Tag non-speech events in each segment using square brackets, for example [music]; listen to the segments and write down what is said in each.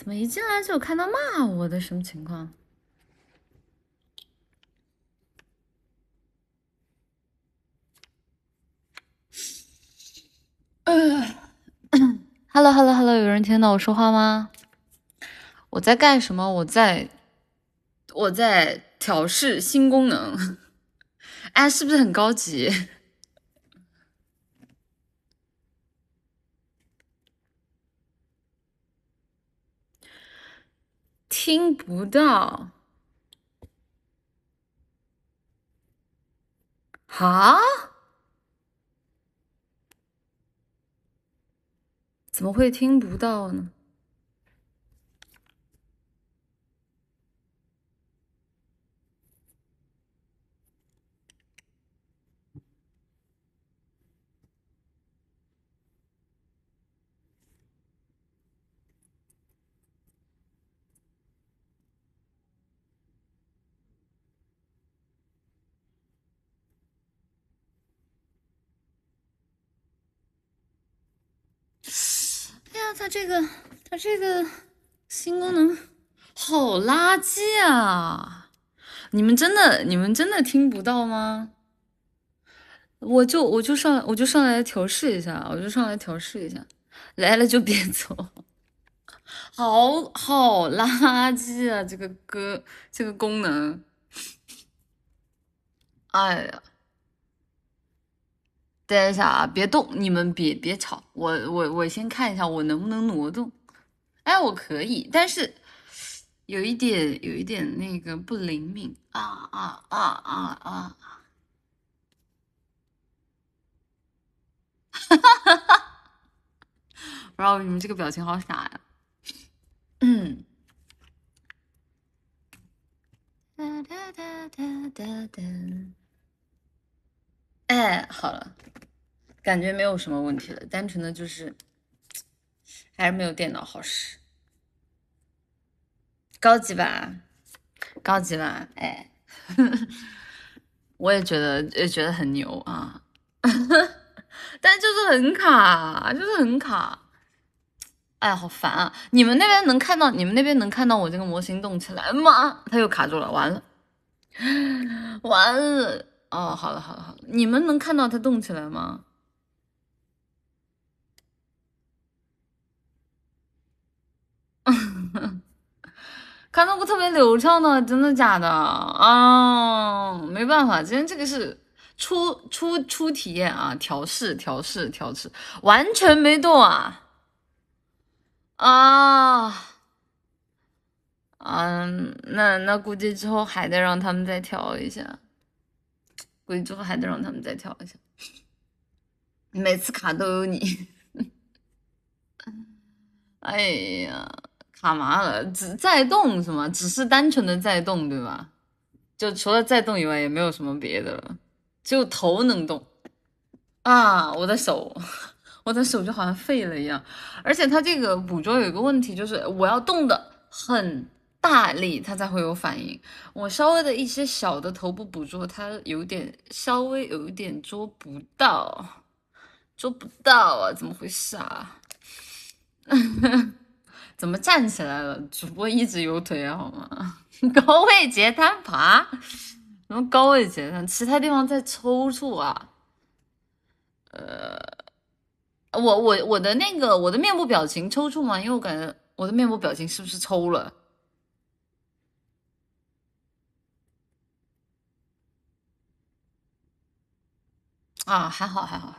怎么一进来就看到骂我的？什么情况？嗯，[coughs] Hello Hello Hello，有人听到我说话吗？我在干什么？我在我在调试新功能。[laughs] 哎，是不是很高级？听不到？哈？怎么会听不到呢？它这个，它这个新功能好垃圾啊！你们真的，你们真的听不到吗？我就我就上来，我就上来调试一下，我就上来调试一下，来了就别走，好好垃圾啊！这个歌，这个功能，哎呀！等一下啊，别动，你们别别吵，我我我先看一下我能不能挪动。哎，我可以，但是有一点有一点那个不灵敏啊啊啊啊啊！哈哈哈哈不知道你们这个表情好傻呀。嗯。哒哒哒哒哒哒。哎，好了，感觉没有什么问题了，单纯的就是还是没有电脑好使，高级吧，高级吧，哎，[laughs] 我也觉得也觉得很牛啊，[laughs] 但就是很卡，就是很卡，哎，好烦啊！你们那边能看到，你们那边能看到我这个模型动起来吗？[laughs] 它又卡住了，完了，完了。哦，好了好了好了，你们能看到它动起来吗？看到过特别流畅的，真的假的啊？没办法，今天这个是初初初体验啊，调试调试调试，完全没动啊啊！嗯，那那估计之后还得让他们再调一下。估计之后还得让他们再调一下，每次卡都有你。[laughs] 哎呀，卡麻了，只在动是吗？只是单纯的在动对吧？就除了在动以外，也没有什么别的了，只有头能动。啊，我的手，[laughs] 我的手就好像废了一样。而且它这个捕捉有一个问题，就是我要动的很。大力它才会有反应，我稍微的一些小的头部捕捉，它有点稍微有一点捉不到，捉不到啊，怎么回事啊？[laughs] 怎么站起来了？主播一直有腿好吗？[laughs] 高位截瘫爬？什么高位截瘫？其他地方在抽搐啊？呃，我我我的那个我的面部表情抽搐吗？因为我感觉我的面部表情是不是抽了？啊，还好还好，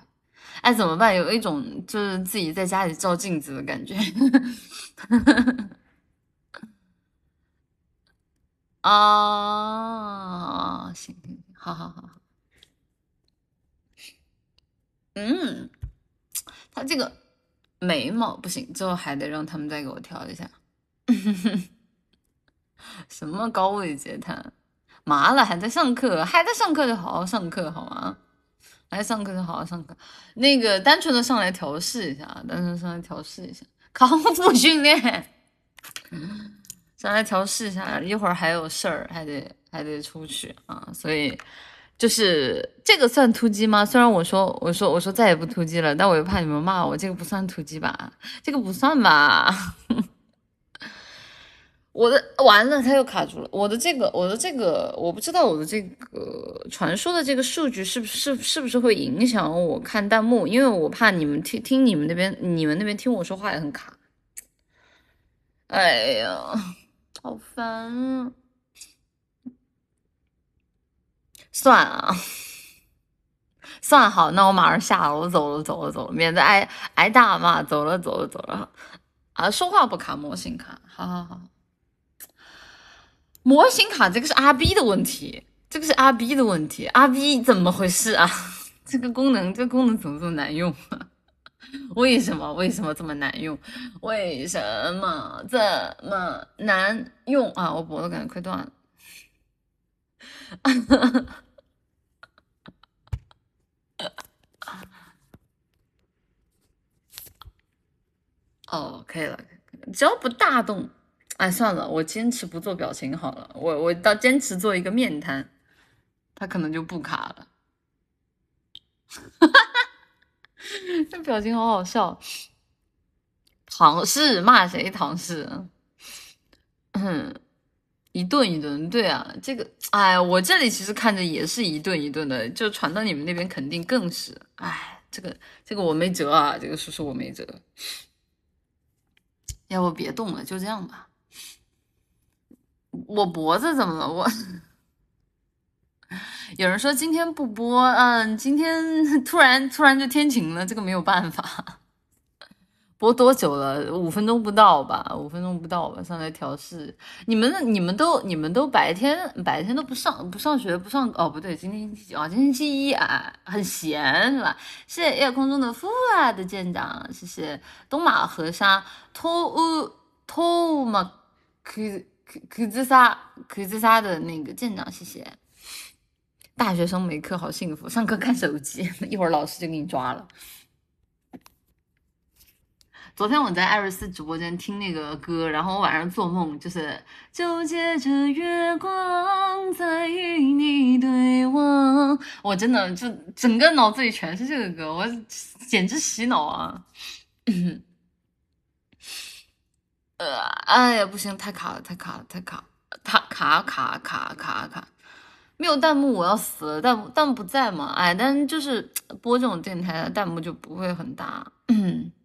哎，怎么办？有一种就是自己在家里照镜子的感觉。啊，[laughs] 行行行，好好好好。嗯，他这个眉毛不行，最后还得让他们再给我调一下。[laughs] 什么高位截瘫？麻了，还在上课，还在上课就好好上课好吗？来上课就好好上课，那个单纯的上来调试一下，单纯上来调试一下，康复训练，上来调试一下，一会儿还有事儿，还得还得出去啊，所以就是这个算突击吗？虽然我说我说我说再也不突击了，但我又怕你们骂我，这个不算突击吧？这个不算吧？我的完了，它又卡住了。我的这个，我的这个，我不知道我的这个传输的这个数据是不是是不是会影响我看弹幕？因为我怕你们听听你们那边，你们那边听我说话也很卡。哎呀，好烦啊！算了，算好，那我马上下了，我走了，走了，走了，免得挨挨大骂。走了，走了，走了。啊，说话不卡，模型卡。好好好。模型卡这个是阿 B 的问题，这个是阿 B 的问题，阿 B 怎么回事啊？[laughs] 这个功能，这个功能怎么这么难用？[laughs] 为什么？为什么这么难用？为什么这么难用啊？我脖子感觉快断了。[laughs] 哦，可以了，只要不大动。哎，算了，我坚持不做表情好了。我我到坚持做一个面瘫，他可能就不卡了。哈哈哈这表情好好笑。唐氏骂谁？唐氏？嗯，一顿一顿，对啊，这个，哎，我这里其实看着也是一顿一顿的，就传到你们那边肯定更是。哎，这个这个我没辙啊，这个叔叔我没辙。要不别动了，就这样吧。我脖子怎么了？我 [laughs] 有人说今天不播，嗯，今天 [laughs] 突然突然就天晴了，这个没有办法。播多久了？五分钟不到吧？五分钟不到吧？上来调试。你们你们都你们都白天白天都不上不上学不上哦不对，今天星期几啊？今天星期一啊，很闲是吧？谢谢夜空中的父啊的舰长，谢谢东马河沙托乌托马克。可自杀，可自杀的那个舰长，谢谢。大学生没课好幸福，上课看手机，一会儿老师就给你抓了。昨天我在艾瑞斯直播间听那个歌，然后我晚上做梦就是就借着月光再与你对望，我真的就整个脑子里全是这个歌，我简直洗脑啊！呃，哎呀，不行，太卡了，太卡了，太卡，卡卡卡卡卡卡，没有弹幕我要死了，弹弹幕不在嘛？哎，但就是 [tsk] 播这种电台弹幕就不会很大，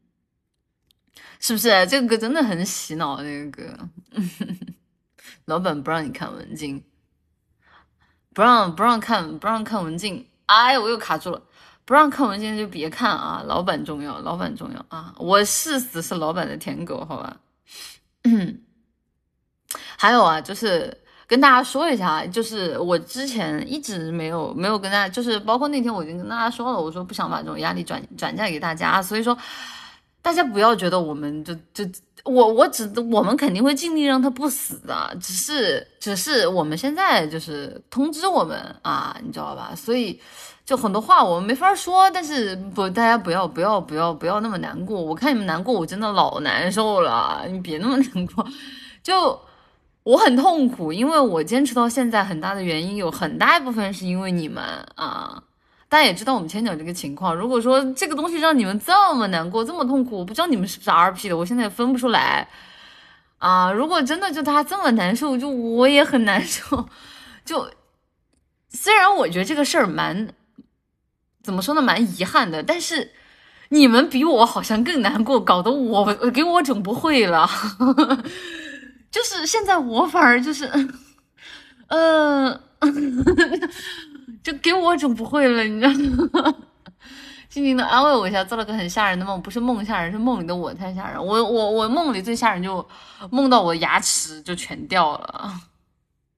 [clears throat] 是不是？这个歌真的很洗脑，这个歌。[laughs] 老板不让你看文静，不让不让看不让看文静，哎，我又卡住了，不让看文静就别看啊，老板重要，老板重要啊，我是死是老板的舔狗，好吧。嗯，还有啊，就是跟大家说一下，就是我之前一直没有没有跟大家，就是包括那天我已经跟大家说了，我说不想把这种压力转转嫁给大家，所以说大家不要觉得我们就就我我只我们肯定会尽力让他不死的，只是只是我们现在就是通知我们啊，你知道吧？所以。就很多话我们没法说，但是不，大家不要不要不要不要那么难过。我看你们难过，我真的老难受了。你别那么难过，就我很痛苦，因为我坚持到现在很大的原因有很大一部分是因为你们啊。大家也知道我们千角这个情况，如果说这个东西让你们这么难过、这么痛苦，我不知道你们是不是 RP 的，我现在也分不出来啊。如果真的就他这么难受，就我也很难受。就虽然我觉得这个事儿蛮。怎么说呢，蛮遗憾的。但是你们比我好像更难过，搞得我给我整不会了。[laughs] 就是现在我反而就是，嗯，就给我整不会了，你知道吗？[laughs] 静静的安慰我一下，做了个很吓人的梦，不是梦吓人，是梦里的我太吓人。我我我梦里最吓人，就梦到我牙齿就全掉了。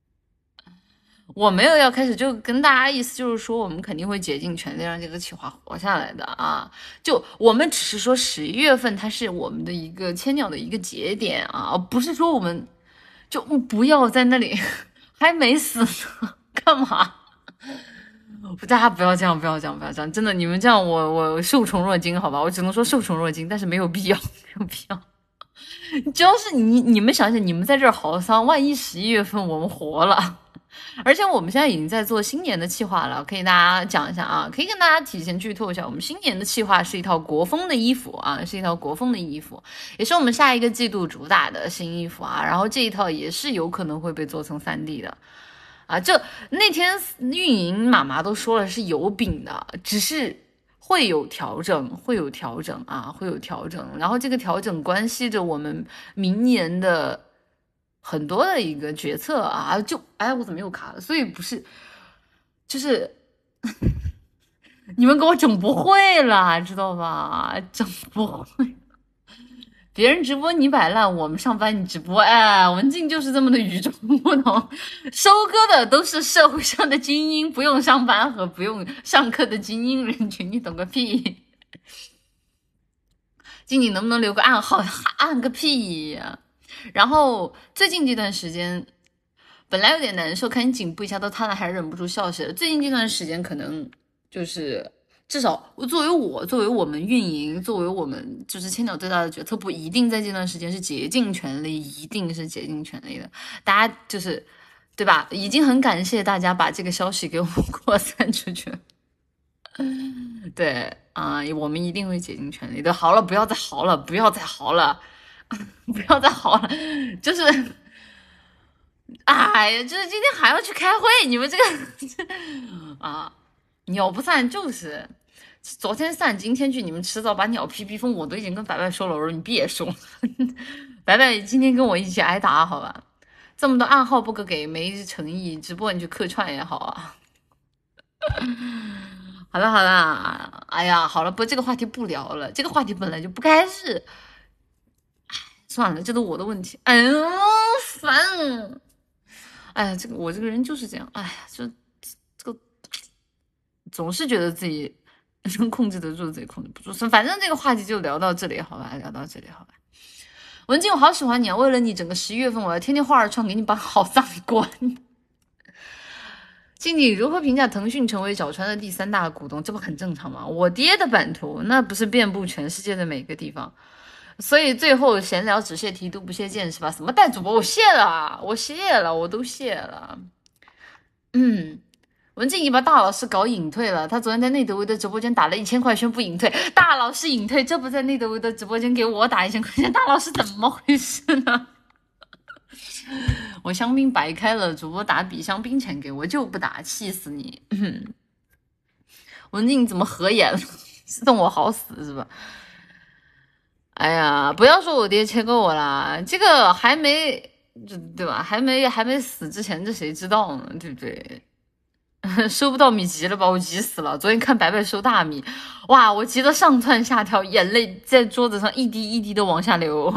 [laughs] 我没有要开始，就跟大家意思就是说，我们肯定会竭尽全力让这个企划活下来的啊！就我们只是说十一月份它是我们的一个千鸟的一个节点啊，不是说我们就不要在那里 [laughs] 还没死呢，干嘛？大家不要这样，不要这样，不要这样！真的，你们这样我我受宠若惊，好吧？我只能说受宠若惊，但是没有必要，[laughs] 没有必要。就是你你们想想，你们在这儿嚎丧，万一十一月份我们活了。[laughs] 而且我们现在已经在做新年的计划了，可以大家讲一下啊，可以跟大家提前剧透一下，我们新年的计划是一套国风的衣服啊，是一套国风的衣服，也是我们下一个季度主打的新衣服啊。然后这一套也是有可能会被做成三 D 的啊。就那天运营妈妈都说了是有饼的，只是会有调整，会有调整啊，会有调整。然后这个调整关系着我们明年的。很多的一个决策啊，就哎，我怎么又卡了？所以不是，就是 [laughs] 你们给我整不会了，知道吧？整不会。别人直播你摆烂，我们上班你直播，哎，文静就是这么的与众不同。收割的都是社会上的精英，不用上班和不用上课的精英人群，你懂个屁！[laughs] 静静能不能留个暗号？暗个屁呀！然后最近这段时间，本来有点难受，看你颈部一下都瘫了，还是忍不住笑起来。最近这段时间，可能就是至少作为我，作为我们运营，作为我们就是千鸟最大的决策部，一定在这段时间是竭尽全力，一定是竭尽全力的。大家就是对吧？已经很感谢大家把这个消息给我们 [laughs] 扩散出去。对啊，我们一定会竭尽全力的。好了，不要再嚎了，不要再嚎了。[laughs] 不要再嚎了，就是，哎呀，就是今天还要去开会，你们这个 [laughs] 啊，鸟不散就是昨天散，今天去，你们迟早把鸟皮逼疯。我都已经跟白白说了，我说你别说，[laughs] 白白今天跟我一起挨打，好吧？这么多暗号不可给，没诚意，直播你去客串也好啊。[laughs] 好了好了，哎呀，好了，不，这个话题不聊了，这个话题本来就不该是。算了，这都我的问题。哎呀，烦！哎呀，这个我这个人就是这样。哎呀，就这个总是觉得自己能控制得住，自己控制不住。反正这个话题就聊到这里，好吧？聊到这里，好吧？文静，我好喜欢你啊！为了你，整个十一月份我要天天画二创给你把好葬礼关。[laughs] 静静如何评价腾讯成为角川的第三大股东？这不很正常吗？我爹的版图那不是遍布全世界的每个地方。所以最后闲聊只谢题，都不谢剑是吧？什么带主播？我谢了，我谢了，我都谢了。嗯，文静怡把大老师搞隐退了。他昨天在内德维的直播间打了一千块，宣布隐退。大老师隐退，这不在内德维的直播间给我打一千块钱？大老师怎么回事呢？我香槟白开了，主播打比香槟钱给我就不打，气死你！[laughs] 文静怎么合眼了？送我好死是吧？哎呀，不要说我爹切割我啦，这个还没，对吧？还没还没死之前，这谁知道呢？对不对？[laughs] 收不到米急了吧？我急死了！昨天看白白收大米，哇，我急得上蹿下跳，眼泪在桌子上一滴一滴的往下流。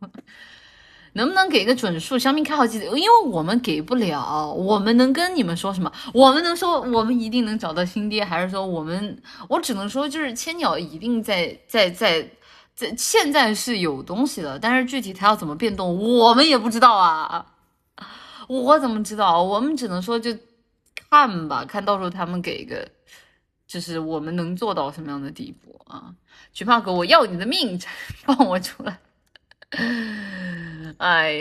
[laughs] 能不能给个准数？香槟开好几，因为我们给不了，我们能跟你们说什么？我们能说我们一定能找到新爹，还是说我们？我只能说就是千鸟一定在在在。在现在是有东西的，但是具体它要怎么变动，我们也不知道啊。[laughs] 我怎么知道？我们只能说就看吧，看到时候他们给个，就是我们能做到什么样的地步啊？菊胖哥，我要你的命，[laughs] 放我出来！[laughs] 哎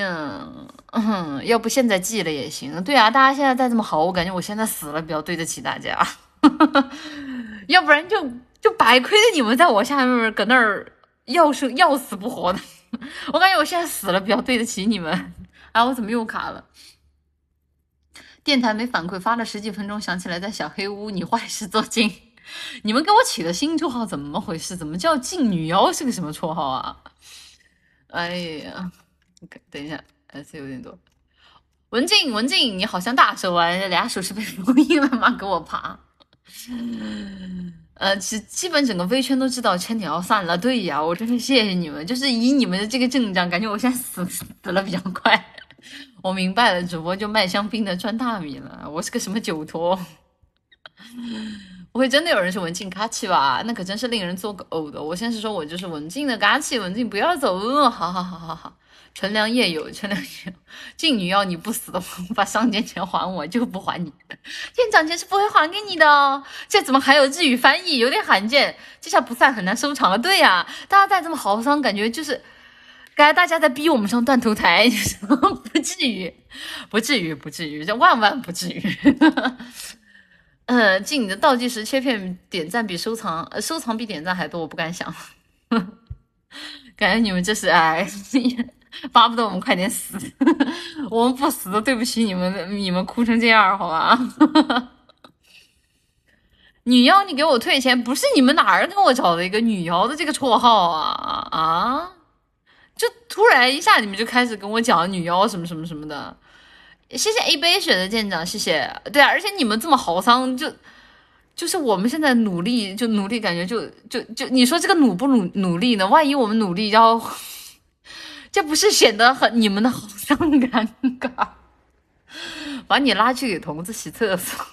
呀，要不现在记了也行。对啊，大家现在再这么好，我感觉我现在死了比较对得起大家，[laughs] 要不然就。就白亏的你们在我下面搁那儿要生要死不活的，我感觉我现在死了比较对得起你们。啊，我怎么又卡了？电台没反馈，发了十几分钟，想起来在小黑屋，你坏事做尽。[laughs] 你们给我起的新绰号怎么回事？怎么叫静女妖？是个什么绰号啊？哎呀，等一下，S 有点多。文静，文静，你好像大手啊，俩手是被封印了吗？给我爬。呃，基基本整个微圈都知道千鸟要散了。对呀，我真是谢谢你们，就是以你们的这个阵仗，感觉我现在死死了比较快。我明白了，主播就卖香槟的赚大米了。我是个什么酒托？[laughs] 不会真的有人是文静嘎气吧？那可真是令人作呕的。我先是说我就是文静的嘎气，文静不要走。好好好好好。纯良夜有，纯良夜有。静女要你不死的话，[laughs] 把上剑钱还我，就不还你。店长钱是不会还给你的哦。这怎么还有日语翻译？有点罕见。这下不算很难收场了。对呀，大家再这么嚎丧，感觉就是刚才大家在逼我们上断头台，[laughs] 不至于，不至于，不至于，这万万不至于。嗯，进你的倒计时切片点赞比收藏，收藏比点赞还多，我不敢想。[laughs] 感觉你们这是哎，巴不得我们快点死，[laughs] 我们不死都对不起你们，你们哭成这样，好吧？女妖，你给我退钱，不是你们哪儿给我找的一个女妖的这个绰号啊啊！就突然一下，你们就开始跟我讲女妖什么什么什么的。谢谢 A 杯雪的舰长，谢谢。对啊，而且你们这么豪桑，就就是我们现在努力，就努力，感觉就就就你说这个努不努努力呢？万一我们努力要，[laughs] 这不是显得很你们的好像尴尬？[laughs] 把你拉去给童子洗厕所。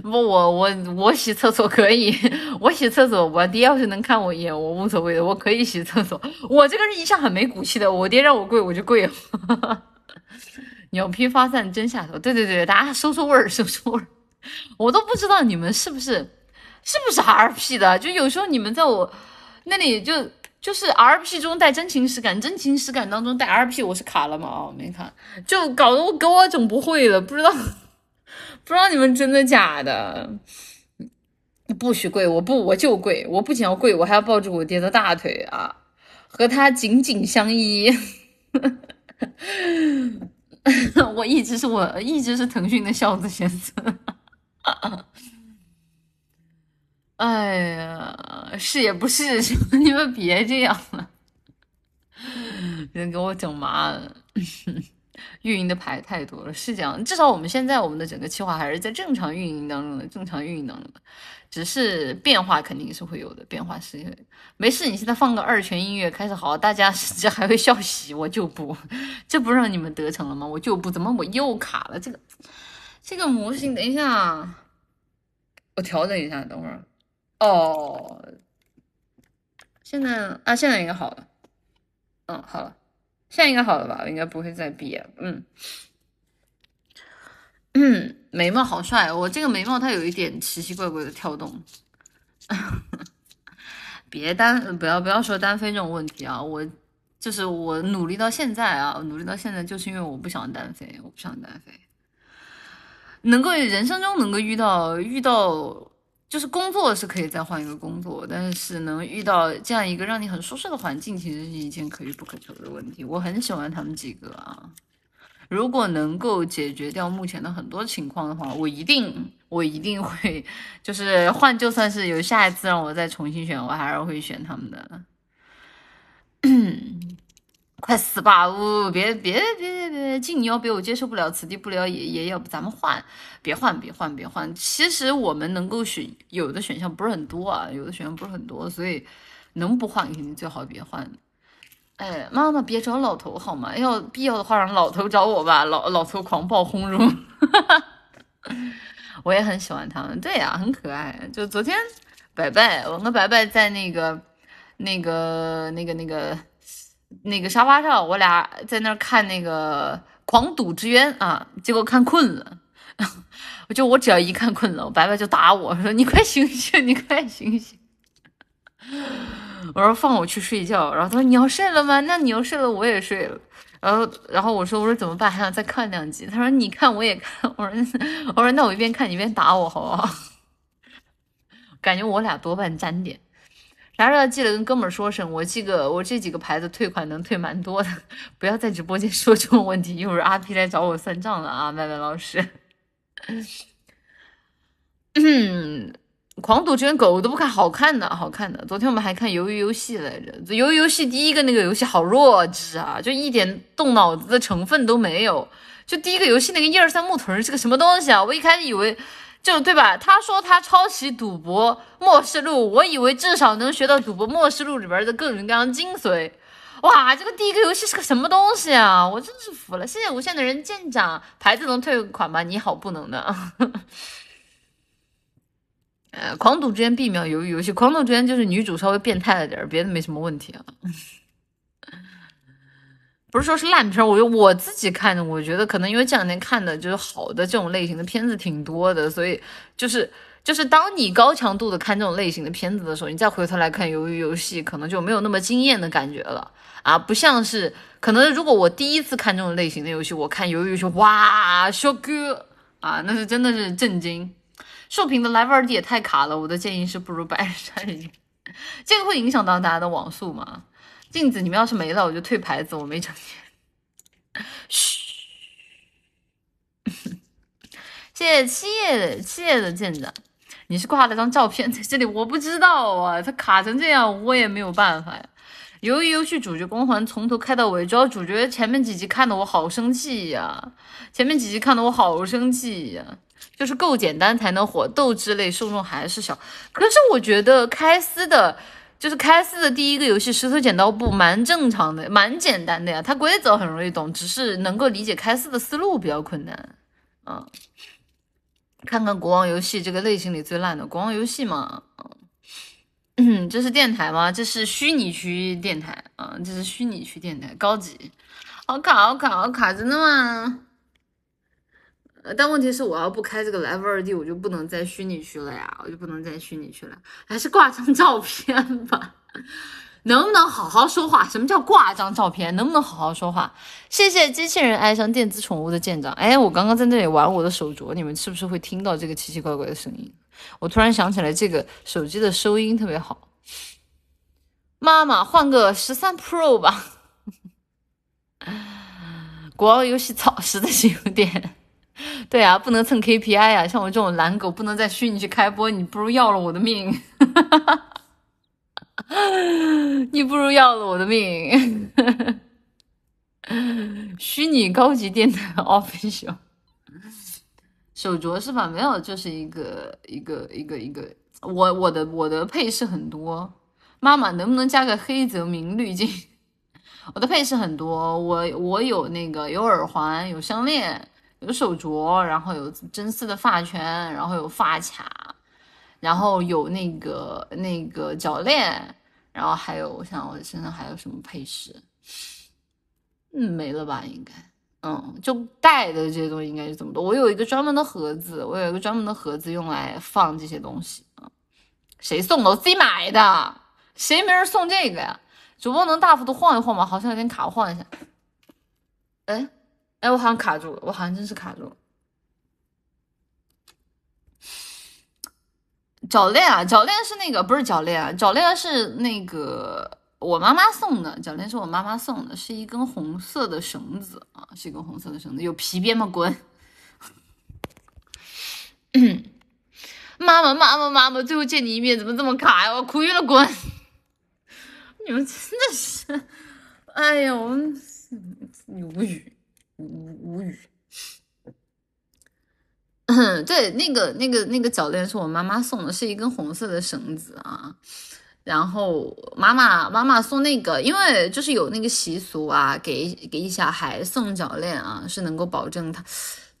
不，我我我洗厕所可以，[laughs] 我洗厕所，我爹要是能看我一眼，我无所谓的，我可以洗厕所。我这个人一向很没骨气的，我爹让我跪我就跪。[laughs] 鸟皮发散真下头，对对对，大家收收味儿，收收味儿。我都不知道你们是不是是不是 RP 的，就有时候你们在我那里就就是 RP 中带真情实感，真情实感当中带 RP，我是卡了吗？哦，没卡，就搞得我给我整不会了，不知道。不知道你们真的假的？不许跪！我不，我就跪！我不仅要跪，我还要抱住我爹的大腿啊，和他紧紧相依。[laughs] 我一直是我一直是腾讯的孝子先生。[laughs] 哎呀，是也不是，你们别这样了，人给我整麻了。运营的牌太多了，是这样。至少我们现在我们的整个计划还是在正常运营当中的，正常运营当中的，只是变化肯定是会有的，变化是没事。你现在放个二泉音乐开始好，大家 [laughs] 甚至还会笑喜，我就不，[laughs] 这不让你们得逞了吗？我就不，怎么我又卡了？这个这个模型，等一下，我调整一下，等会儿。哦，现在啊，现在应该好了。嗯，好了。现在应该好了吧？应该不会再闭。嗯嗯，眉毛好帅，我这个眉毛它有一点奇奇怪怪的跳动。[laughs] 别单不要不要说单飞这种问题啊！我就是我努力到现在啊，努力到现在就是因为我不想单飞，我不想单飞。能够人生中能够遇到遇到。就是工作是可以再换一个工作，但是能遇到这样一个让你很舒适的环境，其实是一件可遇不可求的问题。我很喜欢他们几个啊，如果能够解决掉目前的很多情况的话，我一定我一定会 [laughs] 就是换，就算是有下一次让我再重新选，我还是会选他们的。[coughs] 快死吧！呜，别别别别，静你要别我接受不了，此地不了也也要不咱们换，别换别换别换。其实我们能够选有的选项不是很多啊，有的选项不是很多，所以能不换肯定最好别换。哎，妈妈别找老头好吗？要必要的话让老头找我吧，老老头狂暴轰中，哈哈。我也很喜欢他们，对呀，很可爱。就昨天白白，我跟白白在那个那个那个。那个那个沙发上，我俩在那看那个《狂赌之渊》啊，结果看困了。[laughs] 我就我只要一看困了，我白白就打我说：“你快醒醒，你快醒醒！”我说：“放我去睡觉。”然后他说：“你要睡了吗？那你要睡了，我也睡了。”然后，然后我说：“我说怎么办？还想再看两集？”他说：“你看，我也看。”我说：“我说那我一边看你一边打我，好不好？” [laughs] 感觉我俩多半沾点。啥时候记得跟哥们说声，我这个我这几个牌子退款能退蛮多的，[laughs] 不要在直播间说这种问题，一会儿阿 P 来找我算账了啊！麦麦老师，嗯，狂赌圈狗都不看，好看的，好看的。昨天我们还看鱿鱼游戏来着，鱿鱼游戏第一个那个游戏好弱智啊，就一点动脑子的成分都没有，就第一个游戏那个一二三木屯是个什么东西啊？我一开始以为。就对吧？他说他抄袭《赌博默示录》，我以为至少能学到《赌博默示录》里边的各种各样精髓。哇，这个第一个游戏是个什么东西啊？我真是服了！谢谢无限的人舰长，牌子能退款吗？你好，不能的。[laughs] 呃，狂赌之间必秒鱿鱼游戏，狂赌之间就是女主稍微变态了点，别的没什么问题啊。不是说是烂片，我我自己看的，我觉得可能因为这两天看的就是好的这种类型的片子挺多的，所以就是就是当你高强度的看这种类型的片子的时候，你再回头来看《鱿鱼游戏》，可能就没有那么惊艳的感觉了啊！不像是可能，如果我第一次看这种类型的游戏，我看《鱿鱼游戏》，哇，小哥啊，那是真的是震惊。竖屏的 Live 2D 也太卡了，我的建议是不如百日山人。这个会影响到大家的网速吗？镜子，你们要是没了，我就退牌子，我没成年。嘘。[laughs] 谢谢七叶七叶的剑长。你是挂了张照片在这里，我不知道啊，它卡成这样，我也没有办法呀。由于游戏主角光环从头开到尾，主要主角前面几集看的我好生气呀，前面几集看的我好生气呀，就是够简单才能火，斗志类受众还是小。可是我觉得开司的，就是开四的第一个游戏石头剪刀布蛮正常的，蛮简单的呀，它规则很容易懂，只是能够理解开四的思路比较困难，嗯。看看国王游戏这个类型里最烂的国王游戏嘛，嗯，[coughs] 这是电台吗？这是虚拟区电台啊，这是虚拟区电台，高级，好卡好卡好卡，真的吗？但问题是我要不开这个 Live 二 D，我就不能在虚拟区了呀，我就不能在虚拟区了，还是挂张照片吧。[laughs] 能不能好好说话？什么叫挂张照片？能不能好好说话？谢谢机器人爱上电子宠物的舰长。哎，我刚刚在那里玩我的手镯，你们是不是会听到这个奇奇怪怪的声音？我突然想起来，这个手机的收音特别好。妈妈，换个十三 Pro 吧。[laughs] 国王游戏 [laughs] 操，实在是有点。[laughs] 对啊，不能蹭 KPI 啊！像我这种懒狗，不能在虚拟去开播，你不如要了我的命。[laughs] 你不如要了我的命！[laughs] 虚拟高级电台 official 手镯是吧？没有，就是一个一个一个一个。我我的我的配饰很多，妈妈能不能加个黑泽明滤镜？我的配饰很多，我我有那个有耳环，有项链，有手镯，然后有真丝的发圈，然后有发卡，然后有那个那个脚链。然后还有，我想我身上还有什么配饰？嗯，没了吧？应该，嗯，就带的这些东西应该是这么多。我有一个专门的盒子，我有一个专门的盒子用来放这些东西啊。谁送的？我自己买的。谁没人送这个呀？主播能大幅度晃一晃吗？好像有点卡，晃一下。哎，哎，我好像卡住了，我好像真是卡住了。脚链啊，脚链是那个不是脚链啊，脚链是那个我妈妈送的，脚链是我妈妈送的，是一根红色的绳子啊，是一根红色的绳子，有皮鞭吗？滚！[coughs] 妈妈妈妈妈妈，最后见你一面怎么这么卡呀？我哭晕了，滚！[laughs] 你们真的是，哎呀，我你无语，无无语。对，那个、那个、那个脚链是我妈妈送的，是一根红色的绳子啊。然后妈妈妈妈送那个，因为就是有那个习俗啊，给给小孩送脚链啊，是能够保证他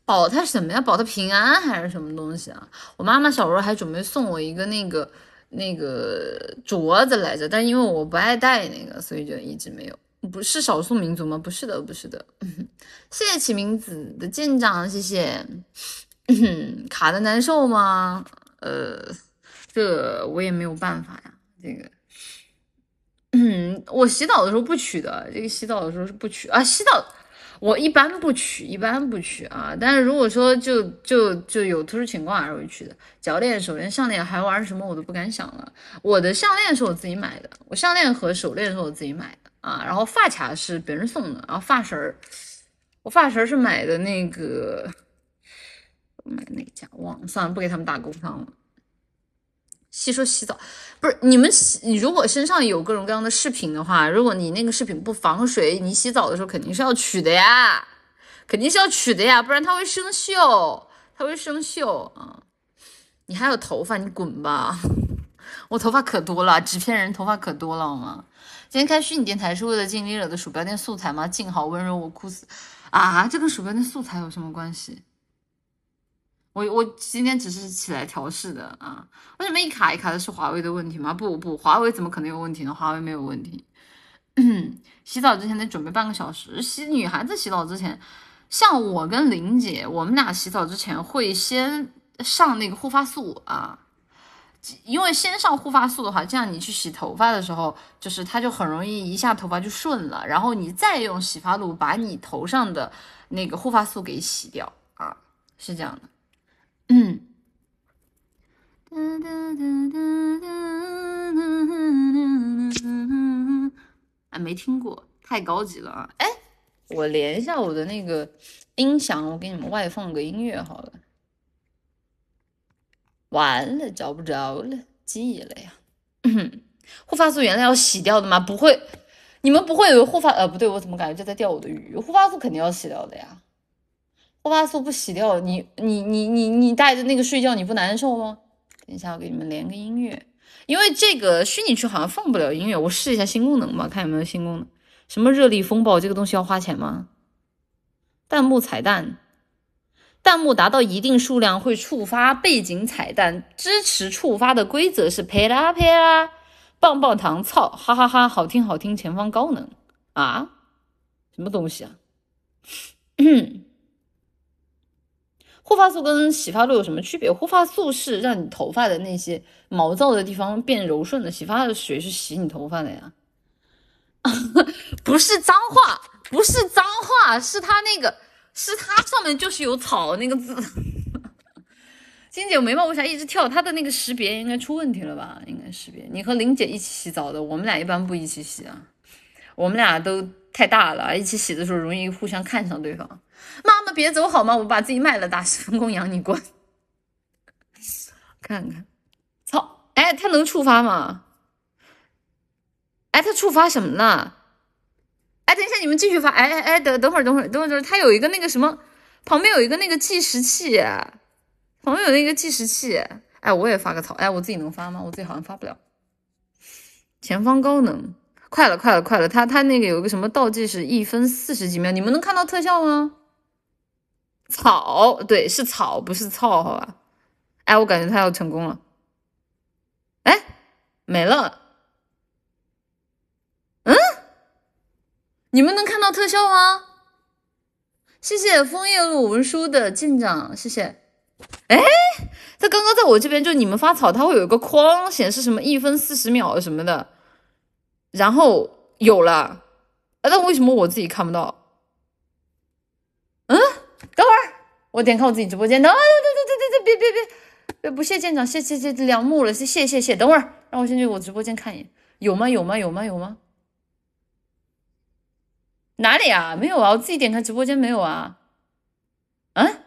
保他什么呀？保他平安还是什么东西啊？我妈妈小时候还准备送我一个那个那个镯子来着，但因为我不爱戴那个，所以就一直没有。不是少数民族吗？不是的，不是的。[laughs] 谢谢启明子的舰长，谢谢。[coughs] 卡的难受吗？呃，这我也没有办法呀。这个，嗯，[coughs] 我洗澡的时候不取的。这个洗澡的时候是不取啊。洗澡我一般不取，一般不取啊。但是如果说就就就有特殊情况还是会取的。脚链、手链、项链还玩什么我都不敢想了。我的项链是我自己买的，我项链和手链是我自己买的啊。然后发卡是别人送的，然后发绳儿，我发绳是买的那个。买哪家？忘了，算了，不给他们打工商了。细说洗澡，不是你们洗。你如果身上有各种各样的饰品的话，如果你那个饰品不防水，你洗澡的时候肯定是要取的呀，肯定是要取的呀，不然它会生锈，它会生锈啊。你还有头发，你滚吧！我头发可多了，纸片人头发可多了好吗？今天开虚拟电台是为了尽力惹的鼠标垫素材吗？静好温柔，我哭死啊！这跟鼠标垫素材有什么关系？我我今天只是起来调试的啊，为什么一卡一卡的是华为的问题吗？不不，华为怎么可能有问题呢？华为没有问题。[coughs] 洗澡之前得准备半个小时。洗女孩子洗澡之前，像我跟玲姐，我们俩洗澡之前会先上那个护发素啊，因为先上护发素的话，这样你去洗头发的时候，就是它就很容易一下头发就顺了，然后你再用洗发露把你头上的那个护发素给洗掉啊，是这样的，嗯。啊，没听过，太高级了啊！哎，我连一下我的那个音响，我给你们外放个音乐好了。完了，找不着了，记了呀。嗯护发素原来要洗掉的吗？不会，你们不会以为护发……呃，不对，我怎么感觉就在钓我的鱼？护发素肯定要洗掉的呀。护发素不洗掉，你你你你你带着那个睡觉，你不难受吗？等一下，我给你们连个音乐，因为这个虚拟区好像放不了音乐，我试一下新功能吧，看有没有新功能。什么热力风暴这个东西要花钱吗？弹幕彩蛋，弹幕达到一定数量会触发背景彩蛋，支持触发的规则是呸啦呸啦，棒棒糖操，哈哈哈，好听好听，前方高能啊，什么东西啊？[coughs] 护发素跟洗发露有什么区别？护发素是让你头发的那些毛躁的地方变柔顺的，洗发水是洗你头发的呀。[laughs] 不是脏话，不是脏话，是它那个，是它上面就是有草那个字。金姐，我眉毛为啥一直跳？它的那个识别应该出问题了吧？应该识别。你和林姐一起洗澡的，我们俩一般不一起洗啊。我们俩都太大了，一起洗的时候容易互相看上对方。妈妈别走好吗？我把自己卖了，打十分工养你滚！看看，操！哎，他能触发吗？哎，他触发什么呢？哎，等一下，你们继续发。哎哎哎，等等会儿，等会儿，等会儿，等会儿，他有一个那个什么，旁边有一个那个计时器，旁边有那个计时器。哎，我也发个草。哎，我自己能发吗？我自己好像发不了。前方高能，快了，快了，快了！他他那个有一个什么倒计时，一分四十几秒，你们能看到特效吗？草，对，是草，不是草，好吧？哎，我感觉他要成功了。哎，没了。嗯，你们能看到特效吗？谢谢枫叶路文书的舰长，谢谢。哎，他刚刚在我这边，就你们发草，它会有一个框显示什么一分四十秒什么的，然后有了。啊，那为什么我自己看不到？嗯？等会儿，我点开我自己直播间。等，对对对对对，别别别别，不谢舰长，谢谢谢梁木了，谢谢谢谢。等会儿，让我先去我直播间看一眼，有吗有吗有吗有吗？哪里啊？没有啊，我自己点开直播间没有啊。嗯？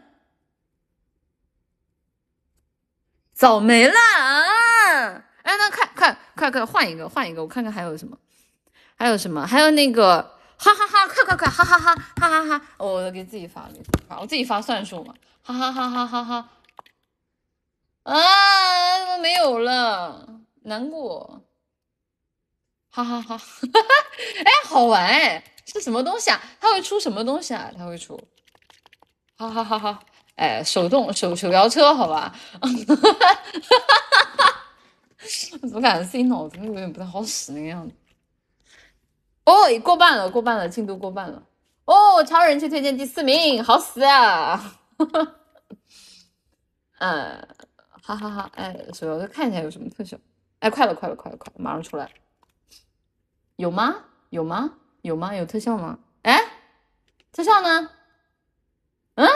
早没了啊！哎，那快快快快换一个换一个，我看看还有什么？还有什么？还有那个。哈哈哈！快快快！哈哈哈！哈哈哈！我给自己发，给自己发，我自己发算数嘛！哈哈哈哈哈哈！啊，怎么没有了？难过！哈哈哈！哎，好玩哎！是什么东西啊？它会出什么东西啊？它会出！哈哈哈哈！哎，手动手手摇车，好吧？哈哈哈哈哈！怎么感觉自己脑子有点不太好使那个样子？哦，过半了，过半了，进度过半了。哦，超人气推荐第四名，好死啊！[laughs] 嗯，哈哈哈。哎，主要是看一下有什么特效。哎，快了，快了，快了，快了，马上出来。有吗？有吗？有吗？有特效吗？哎，特效呢？嗯？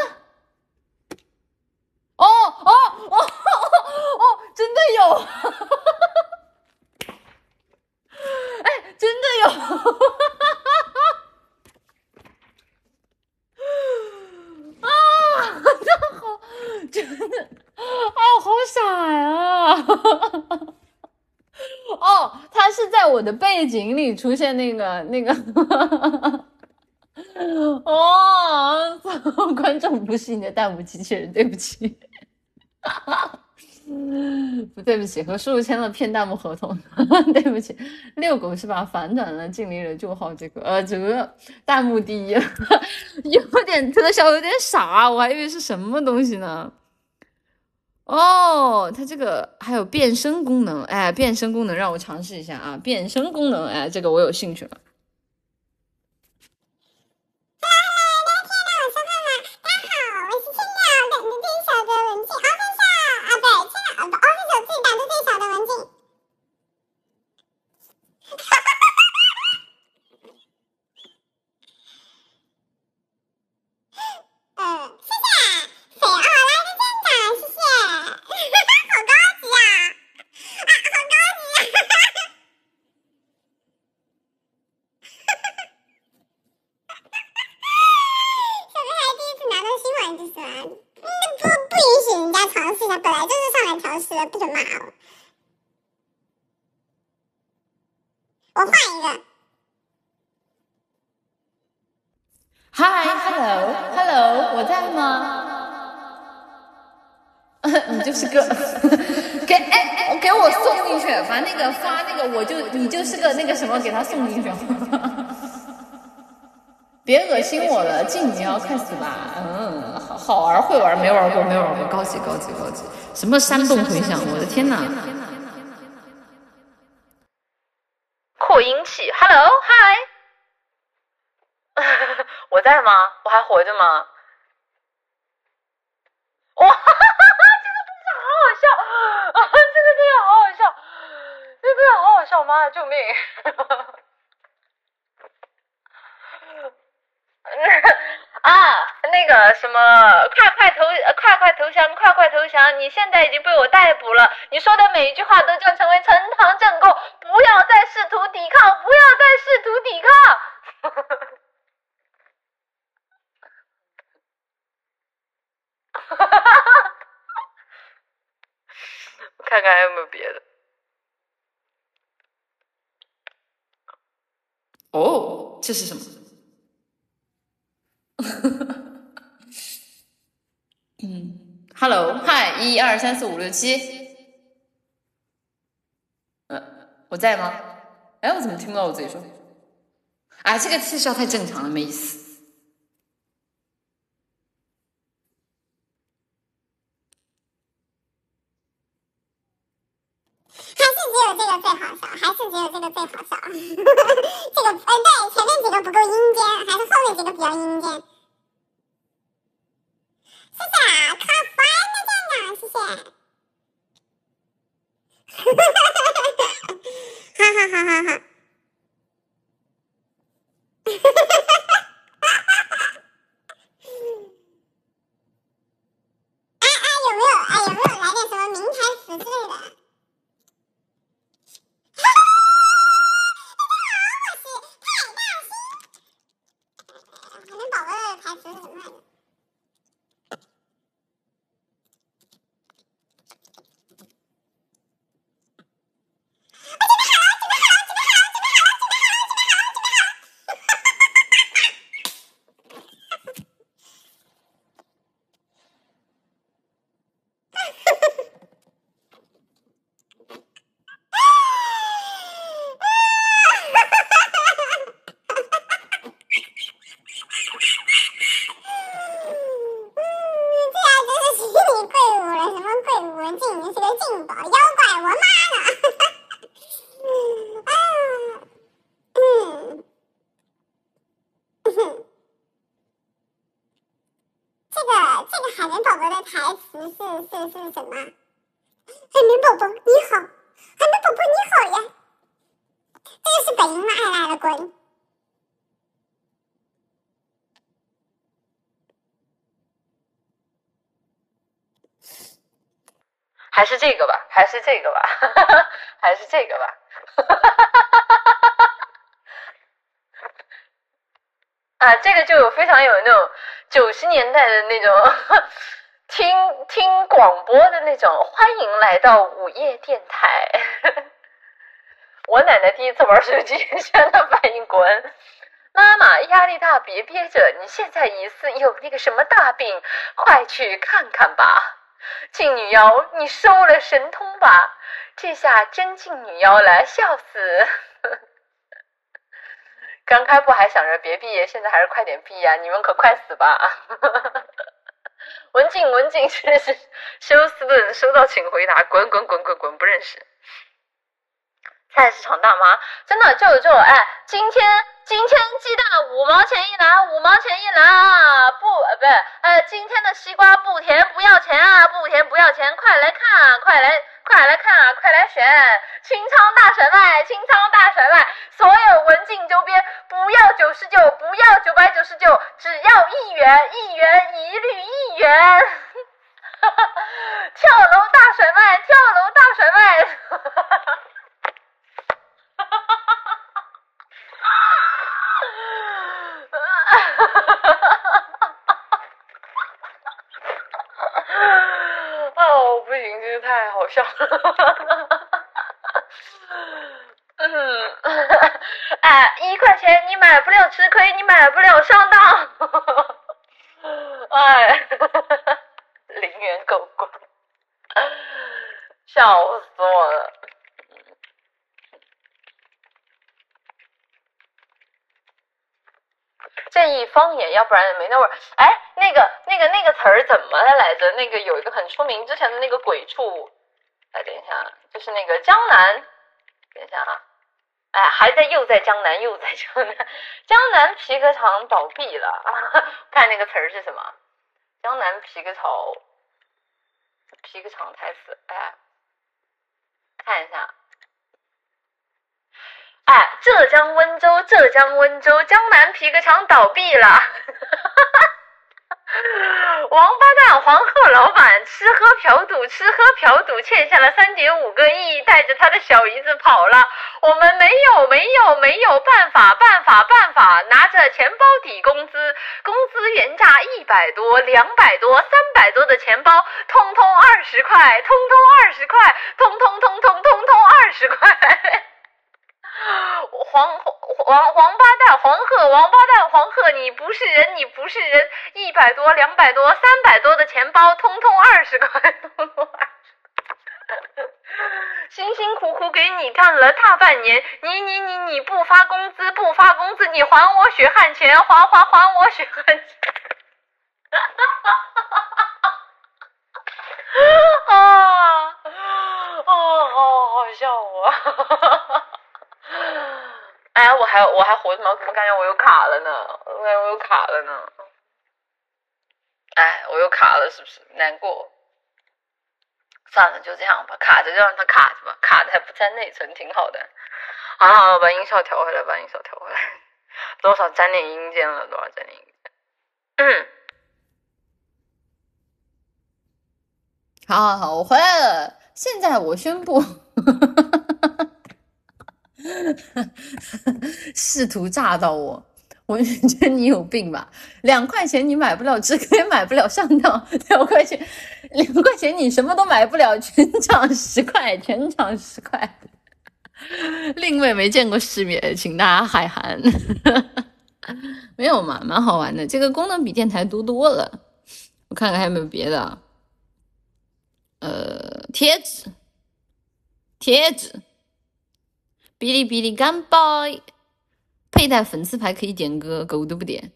哦哦哦哦，真的有！哎，真的有，啊，真好，真的，啊，好傻呀！哦，他是在我的背景里出现那个那个，哦，[laughs] 观众不是你的弹幕机器人，对不起。[laughs] 不对不起，和叔叔签了骗弹幕合同。[laughs] 对不起，遛狗是吧？反转了，尽力了，就好这个。呃，这个弹幕第一，有点特效，有点傻，我还以为是什么东西呢。哦，它这个还有变身功能，哎，变身功能让我尝试一下啊！变身功能，哎，这个我有兴趣了。大家好，我是青鸟，等着听小哥文静。样就是啊，不不允许人家尝试一下，本来就是上来调试的，不准骂我。我换一个。Hi，Hello，Hello，我在吗？你就是个给哎，给我送进去，把那个发那个，我就你就是个那个什么，给他送进去。别恶心我吧？嗯，好好玩会玩，没玩过没玩过，高级高级高级，什么山洞回响？我的天哪！扩音器，Hello Hi，[laughs] 我在吗？我还活着吗？哇，[laughs] 这个真的好好笑啊！[laughs] 这个真的好好笑，这个真的好好笑，妈的，救命！啊，那个什么，快快投，快快投降，快快投降！你现在已经被我逮捕了，你说的每一句话都将成为呈堂证供，不要再试图抵抗，不要再试图抵抗！哈哈哈！看看还有没有别的。哦，这是什么？，Hello，嗨，一二三四五六七，嗯，我在吗？哎，我怎么听不到我自己说？哎，这个气笑太正常了，没意思。还是这个吧，还是这个吧，[laughs] 还是这个吧。哈哈哈啊，这个就非常有那种九十年代的那种听听广播的那种，欢迎来到午夜电台。我奶奶第一次玩手机，现在反应滚。妈妈压力大，别憋着，你现在疑似有那个什么大病，快去看看吧。静女妖，你收了神通吧！这下真静女妖了，笑死！[laughs] 刚开播还想着别毕业，现在还是快点毕业，你们可快死吧！[laughs] 文静，文静，是是休斯顿，收到请回答，滚滚滚滚滚，不认识。菜市场大妈，真的就就哎，今天今天鸡蛋五毛钱一篮，五毛钱一篮啊！不呃不是呃，今天的西瓜不甜不要钱啊，不甜不要钱，快来看啊，快来快来看啊，快来选！清仓大甩卖，清仓大甩卖，所有文静周边不要九十九，不要九百九十九，只要一元，一元一律一元。[laughs] 跳楼大甩卖，跳楼大甩卖。哈哈哈哈哈哈哈，哦，不行，真是太好笑了。[laughs] 嗯，哎，一块钱你买不了吃亏，你买不了上当。[laughs] 哎，哈哈哈，0元购。要不然没那味儿。哎，那个、那个、那个词儿怎么了来着？那个有一个很出名，之前的那个鬼畜。哎，等一下，就是那个江南。等一下啊。哎，还在又在江南又在江南，江南皮革厂倒闭了啊！[laughs] 看那个词儿是什么？江南皮革厂，皮革厂台词，哎，看一下，哎，浙江温州，浙江温州，江南皮革厂倒闭了。[laughs] 王八蛋黄鹤老板吃喝嫖赌，吃喝嫖赌，欠下了三点五个亿，带着他的小姨子跑了。我们没有没有没有办法办法办法，拿着钱包抵工资，工资原价一百多、两百多、三百多的钱包，通通二十块，通通二十块，通通通通通通二十块。黄黄王王八蛋黄鹤王八蛋黄鹤，你不是人，你不是人！一百多、两百多、三百多的钱包，通通二十块，[laughs] 通通二十。辛辛苦苦给你干了大半年，你你你你不发工资不发工资，你还我血汗钱，还还还我血汗钱！[laughs] 啊，哦，好好笑啊！哎，我我还活着吗？怎么感觉我又卡了呢？我感觉我又卡了呢。哎，我又卡了，是不是难过？算了，就这样吧，卡着就让它卡着吧，卡的还不占内存，挺好的。好，把音效调回来，把音效调回来。多少粘连音间了？多少粘连音键？嗯。好好好，我回来了。现在我宣布。[laughs] 试图炸到我，我觉得你有病吧？两块钱你买不了吃亏，买不了上当。两块钱，两块钱你什么都买不了，全场十块，全场十块。另一位没见过世面，请大家海涵。[laughs] 没有嘛，蛮好玩的，这个功能比电台多多了。我看看还有没有别的。呃，贴纸，贴纸。哔哩哔哩干杯！佩戴粉丝牌可以点歌，狗都不点。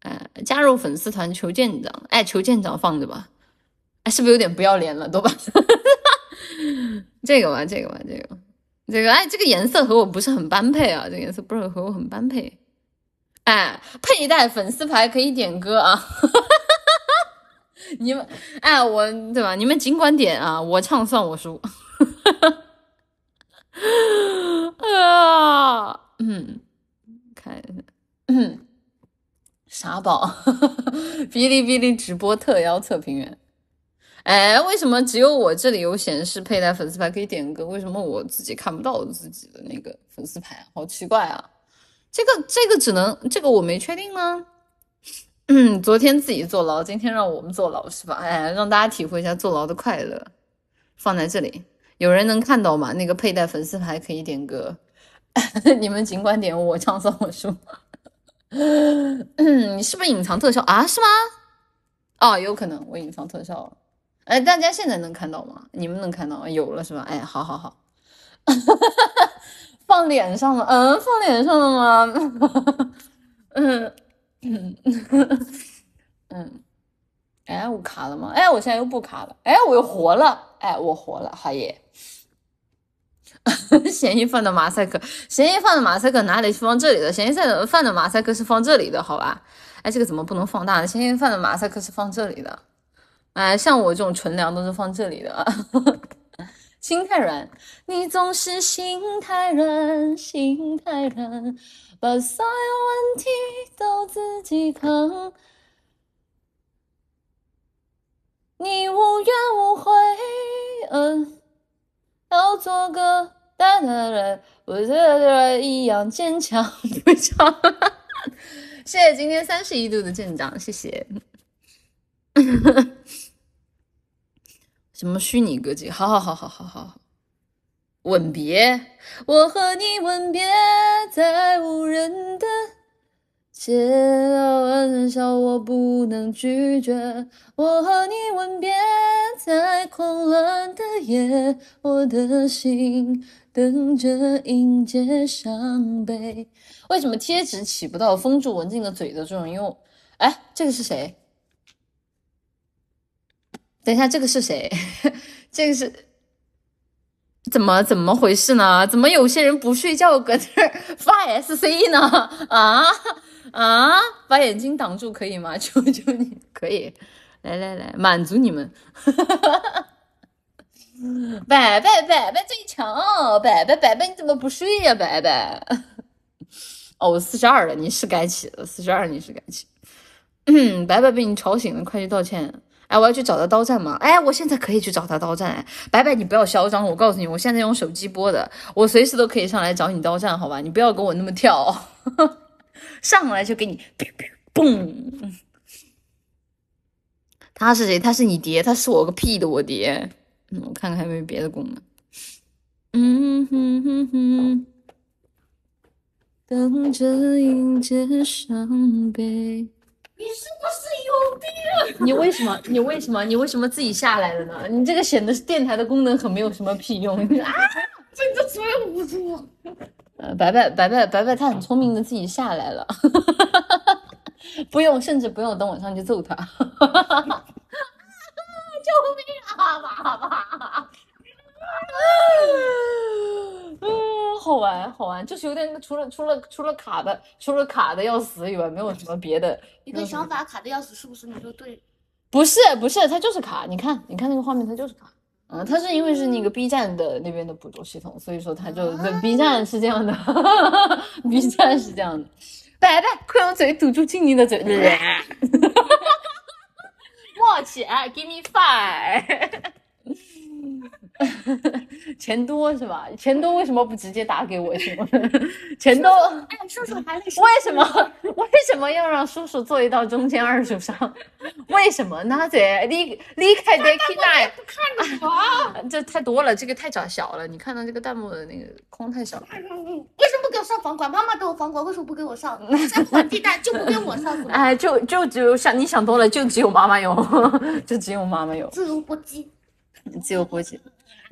呃，加入粉丝团求舰长，哎，求舰长放着吧。哎，是不是有点不要脸了？多吧？[laughs] 这个吧，这个吧，这个，这个，哎，这个颜色和我不是很般配啊，这个颜色不是和我很般配。哎，佩戴粉丝牌可以点歌啊！[laughs] 你们，哎，我对吧？你们尽管点啊，我唱算我输。[laughs] 啊，嗯，看一下，嗯，傻宝，[laughs] 哔哩哔哩直播特邀测评员，哎，为什么只有我这里有显示佩戴粉丝牌可以点歌？为什么我自己看不到自己的那个粉丝牌？好奇怪啊！这个这个只能这个我没确定吗。嗯，昨天自己坐牢，今天让我们坐牢是吧？哎，让大家体会一下坐牢的快乐，放在这里。有人能看到吗？那个佩戴粉丝牌可以点歌，[laughs] 你们尽管点，我唱算我输。嗯 [coughs] 你是不是隐藏特效啊？是吗？哦，有可能我隐藏特效了。哎，大家现在能看到吗？你们能看到？有了是吧？哎，好好好，[laughs] 放脸上了，嗯，放脸上了吗？嗯 [laughs] 嗯嗯，[coughs] 哎，我卡了吗？哎，我现在又不卡了。哎，我又活了。哎，我活了，好耶！[laughs] 嫌疑犯的马赛克，嫌疑犯的马赛克哪里是放这里的？嫌疑犯的马赛克是放这里的，好吧？哎，这个怎么不能放大呢？嫌疑犯的马赛克是放这里的。哎，像我这种纯良都是放这里的。[laughs] 心太软，你总是心太软，心太软，把所有问题都自己扛。你无怨无悔，嗯。要做个大男人，我这个人一样坚强。不强，谢谢今天三十一度的舰长，谢谢。[laughs] 什么虚拟歌姬？好好好好好好。吻别，我和你吻别在无人的街道，玩笑我不能拒绝。我和你吻别在狂乱的夜，我的心等着迎接伤悲。为什么贴纸起不到封住文静的嘴的作用？因为，哎，这个是谁？等一下，这个是谁？[laughs] 这个是怎么怎么回事呢？怎么有些人不睡觉搁这儿发 SC 呢？啊啊！把眼睛挡住可以吗？[laughs] 求求你，可以。来来来，满足你们。白白白白最强，白白白白你怎么不睡呀？白白。[laughs] 哦，四十二了，你是该起了。四十二，你是该起。嗯白白被你吵醒了，快去道歉。哎，我要去找他刀战吗？哎，我现在可以去找他刀战。哎，白白，你不要嚣张，我告诉你，我现在用手机播的，我随时都可以上来找你刀战，好吧？你不要跟我那么跳，上来就给你嘣。他是谁？他是你爹？他是我个屁的我爹。嗯，我看看还有没有别的功能。嗯哼哼哼，等着迎接伤悲。你是不是有病？你为什么？你为什么？你为什么自己下来了呢？你这个显得电台的功能很没有什么屁用。[laughs] 啊，真的追不住。呃，白白白白白白，他很聪明的自己下来了，[laughs] 不用，甚至不用等我上去揍他。[laughs] 救命啊！爸爸。[laughs] 嗯，好玩，好玩，就是有点除了除了除了卡的，除了卡的要死以外，没有什么别的。你的想法卡的要死，是不是？你说对？不是，不是，它就是卡。你看，你看那个画面，它就是卡。嗯，它是因为是那个 B 站的那边的捕捉系统，所以说它就 B 站是这样的，B 站是这样的。白白，快用嘴堵住静宁的嘴。[laughs] [laughs] 默契，Give me five。[laughs] 钱多是吧？钱多为什么不直接打给我？行吗？钱多，哎，叔叔还为什么？[laughs] 为什么要让叔叔做一道中间二手商？为什么呢？这离离开的 K 奈不看着我，[laughs] 这太多了，这个太小小了。你看到这个弹幕的那个框太小了。为什么不给我上房管？妈妈都有房管，为什么不给我上？在管地带就不给我上？哎，就就只有想你想多了，就只有妈妈有，就只有妈妈有。自由搏击，自由搏击。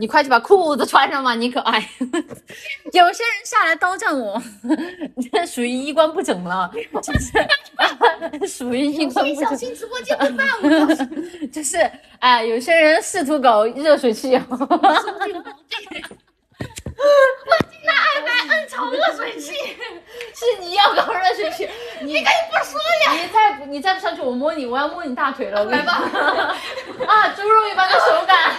你快去把裤子穿上吧，你可爱。[laughs] 有些人下来刀战我，这 [laughs] 属于衣冠不整了，就是 [laughs] 属于衣冠不整。小心直播间被骂我。就是哎，有些人试图搞热水器。我竟然爱买摁炒热水器，是你要搞热水器，你可以不说呀。你再不你再不上去，我摸你，我要摸你大腿了。来吧。啊，猪肉一般的手感。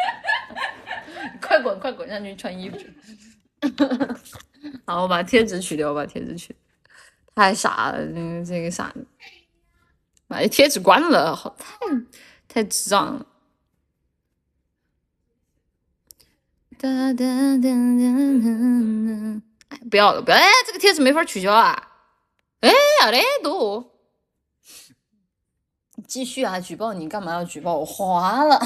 [laughs] 快滚，快滚上去穿衣服。[laughs] 好，我把贴纸取掉，我把贴纸取。太傻了，这个这个傻子，把贴纸关了，好太太智障了。哒哒哒哒哒。哎，不要了，不要！哎，这个贴纸没法取消啊！哎呀嘞，都继续啊！举报你干嘛要举报我？花了。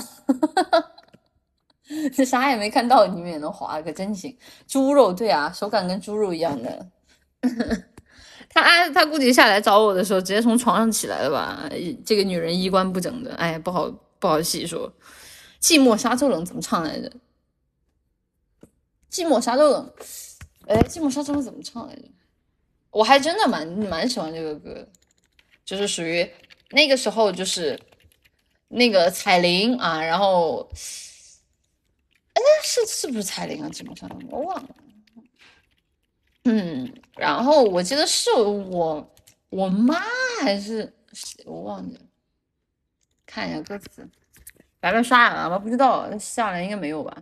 这 [laughs] 啥也没看到，你们也能滑，可真行！猪肉，对啊，手感跟猪肉一样的。[laughs] 他他估计下来找我的时候，直接从床上起来了吧？这个女人衣冠不整的，哎，不好不好细说。寂寞沙洲冷怎么唱来着？寂寞沙洲冷，哎，寂寞沙洲冷怎么唱来着？我还真的蛮蛮喜欢这个歌，就是属于那个时候，就是那个彩铃啊，然后。哎，是是不是彩铃啊？基本上我忘了。嗯，然后我记得是我我妈还是谁，我忘记了。看一下歌词，白白刷了吗？不知道，下来应该没有吧？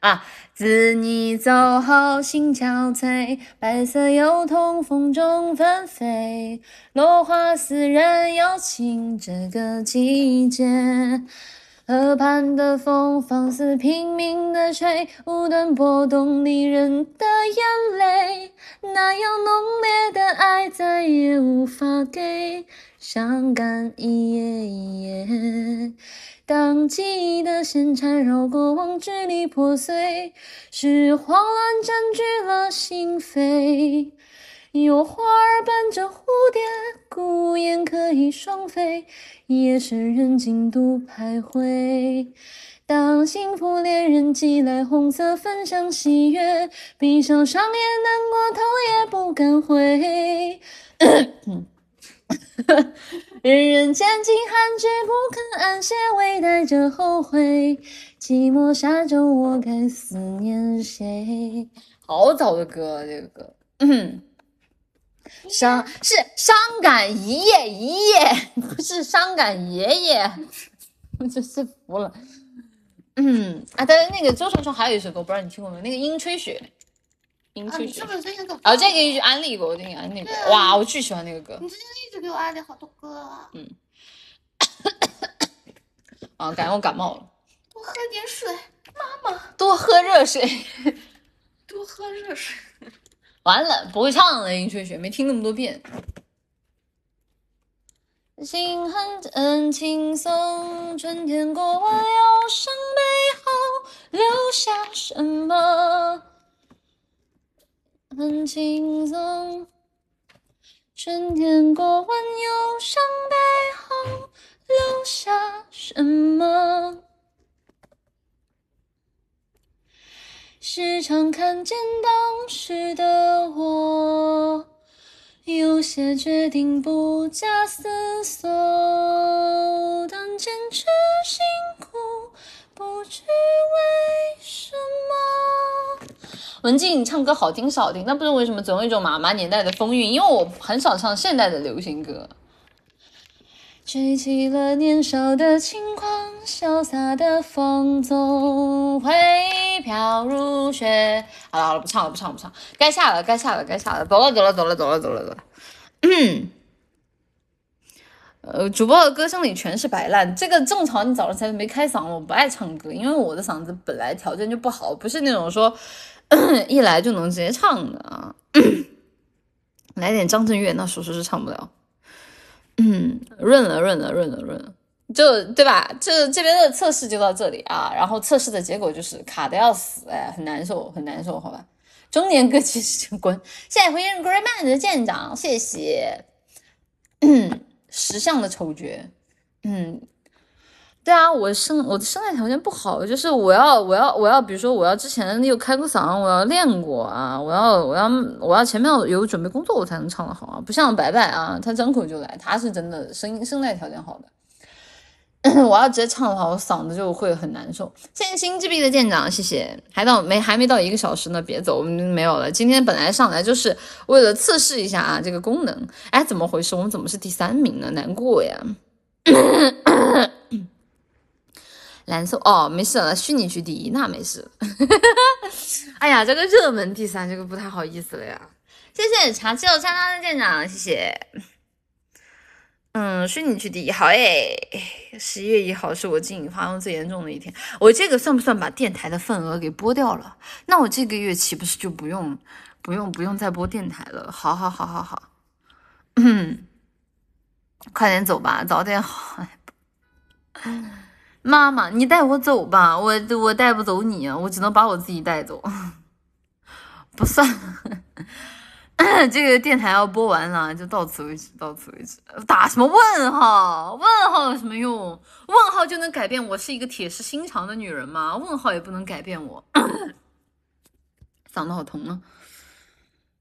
啊，自你走后心憔悴，白色油桐风中纷飞，落花似人有情，这个季节。河畔的风放肆拼命的吹，无端拨动离人的眼泪。那样浓烈的爱再也无法给，伤感一夜一夜。当记忆的线缠绕过往，支离破碎，是慌乱占据了心扉。有花儿伴着蝴蝶，孤雁可以双飞，夜深人静独徘徊。当幸福恋人寄来红色分享喜悦，闭上双眼，难过头也不敢回。[coughs] 人人间惊寒，绝不肯安歇，微带着后悔。寂寞沙洲，我该思念谁？好早的歌，这个歌。伤是伤感一夜一夜，[laughs] 不是伤感爷爷。[laughs] 我真是服了。嗯啊，但是那个周传雄还有一首歌，我不知道你听过没有？那个《樱吹雪》。樱吹雪。啊，这个一直安利过，我给你安利过。哇，我巨喜欢那个歌。你最近一直给我安利好多歌啊。嗯。啊，感觉我感冒了。多喝点水，妈妈。多喝热水。[laughs] 多喝热水。完了，不会唱了，樱吹雪，没听那么多遍。心很轻松，春天过完，忧伤背后留下什么？很轻松，春天过完，忧伤背后留下什么？时常看见当时的我。有些决定不假思索，但坚持辛苦，不知为什么。文静唱歌好听是好听，但不知道为什么总有一种妈妈年代的风韵，因为我很少唱现代的流行歌。吹起了年少的轻狂，潇洒的风总会飘如雪。好了好了，不唱了不唱了不唱，该下了该下了该下了，走了走了走了走了走了走了。嗯，呃，主播的歌声里全是摆烂，这个正常。你早上才没开嗓，我不爱唱歌，因为我的嗓子本来条件就不好，不是那种说 [coughs] 一来就能直接唱的啊。[coughs] 来点张震岳，那属实是唱不了。嗯，润了，润了，润了，润了，就对吧？这这边的测试就到这里啊，然后测试的结果就是卡的要死，哎，很难受，很难受，好吧？中年歌曲是滚，谢谢回应 grandman 的舰长，谢谢。嗯，识相的丑角，嗯，对啊，我声我的声带条件不好，就是我要我要我要，比如说我要之前有开过嗓，我要练过啊，我要我要我要前面有准备工作，我才能唱得好啊，不像白白啊，他张口就来，他是真的声音声带条件好的。[coughs] 我要直接唱的话，我嗓子就会很难受。谢谢星之币的舰长，谢谢。还到没还没到一个小时呢，别走，我们没有了。今天本来上来就是为了测试一下啊这个功能。哎，怎么回事？我们怎么是第三名呢？难过呀。[coughs] 蓝色哦，没事了，虚拟区第一，那没事。[laughs] 哎呀，这个热门第三，这个不太好意思了呀。谢谢茶气有餐汤的舰长，谢谢。嗯，虚拟区第一，好诶。十一月一号是我经营花用最严重的一天，我这个算不算把电台的份额给拨掉了？那我这个月岂不是就不用不用不用再播电台了？好好好好好，嗯，快点走吧，早点好。妈妈，你带我走吧，我我带不走你，我只能把我自己带走。[laughs] 不算。[laughs] 这个电台要播完了，就到此为止，到此为止。打什么问号？问号有什么用？问号就能改变我是一个铁石心肠的女人吗？问号也不能改变我。[coughs] 嗓子好疼啊！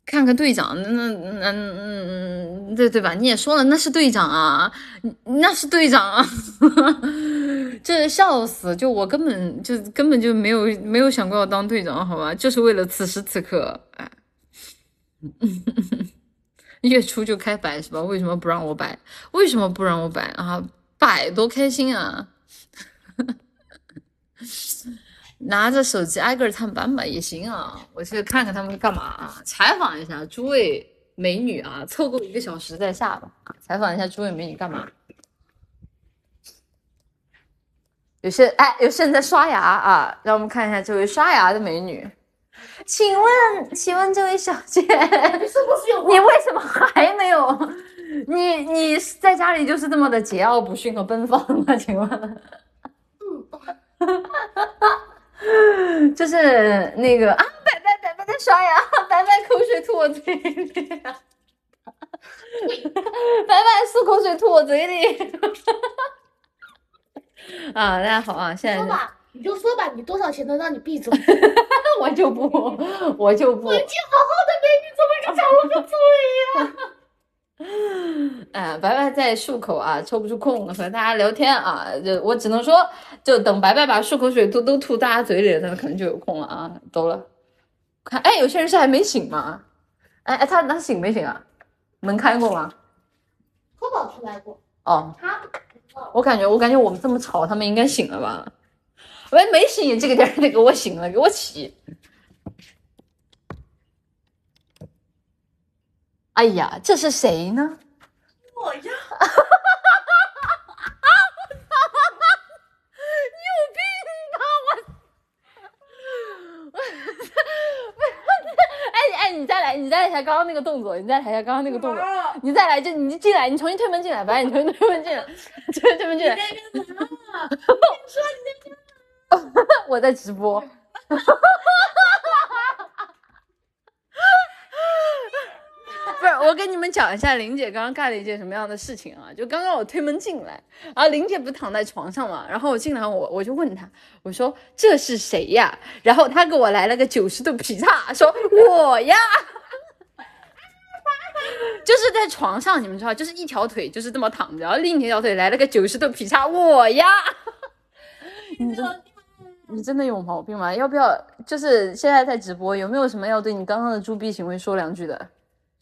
看看队长，那那嗯，对对吧？你也说了，那是队长啊，那是队长啊！[laughs] 这笑死！就我根本就根本就没有没有想过要当队长，好吧？就是为了此时此刻，哎。[laughs] 月初就开摆是吧？为什么不让我摆？为什么不让我摆啊？摆多开心啊！拿着手机挨个探班吧也行啊。我去看看他们干嘛，啊采访一下诸位美女啊，凑够一个小时再下吧。采访一下诸位美女干嘛？有些哎，有些人在刷牙啊，让我们看一下这位刷牙的美女。请问，请问这位小姐，你是不是有？你为什么还没有？你你在家里就是这么的桀骜不驯和奔放吗？请问，[laughs] [laughs] 就是那个啊，白白白白在刷牙，[laughs] 白白口水吐我嘴里，[laughs] 白白漱口水吐我嘴里。啊，大家好啊，现在说吧，你就说吧，你多少钱能让你闭嘴？我就不，我就不我，已经好好的给你怎么就长了个嘴呀、哎，白白在漱口啊，抽不出空和大家聊天啊，就我只能说，就等白白把漱口水都都吐大家嘴里了，他可能就有空了啊，走了。看，哎，有些人是还没醒吗？哎哎，他他醒没醒啊？门开过吗？科宝出来过，哦，他我感觉我感觉我们这么吵，他们应该醒了吧？喂，没醒，这个点儿得给我醒了，给我起。哎呀，这是谁呢？我呀，[laughs] [laughs] 哎哎，你再来，你再来一下刚刚那个动作，你再来一下刚刚那个动作，啊你再来，就你进来，你重新推门进来，白，你重新推门进来，重新推门进来。[laughs] 我在直播。不是，我跟你们讲一下林姐刚刚干了一件什么样的事情啊？就刚刚我推门进来，然后林姐不是躺在床上嘛，然后我进来我我就问她，我说这是谁呀？然后她给我来了个九十度劈叉，说我呀。[laughs] 就是在床上，你们知道，就是一条腿就是这么躺着，然后另一条腿来了个九十度劈叉，我呀。你真你真的有毛病吗？要不要就是现在在直播，有没有什么要对你刚刚的猪逼行为说两句的？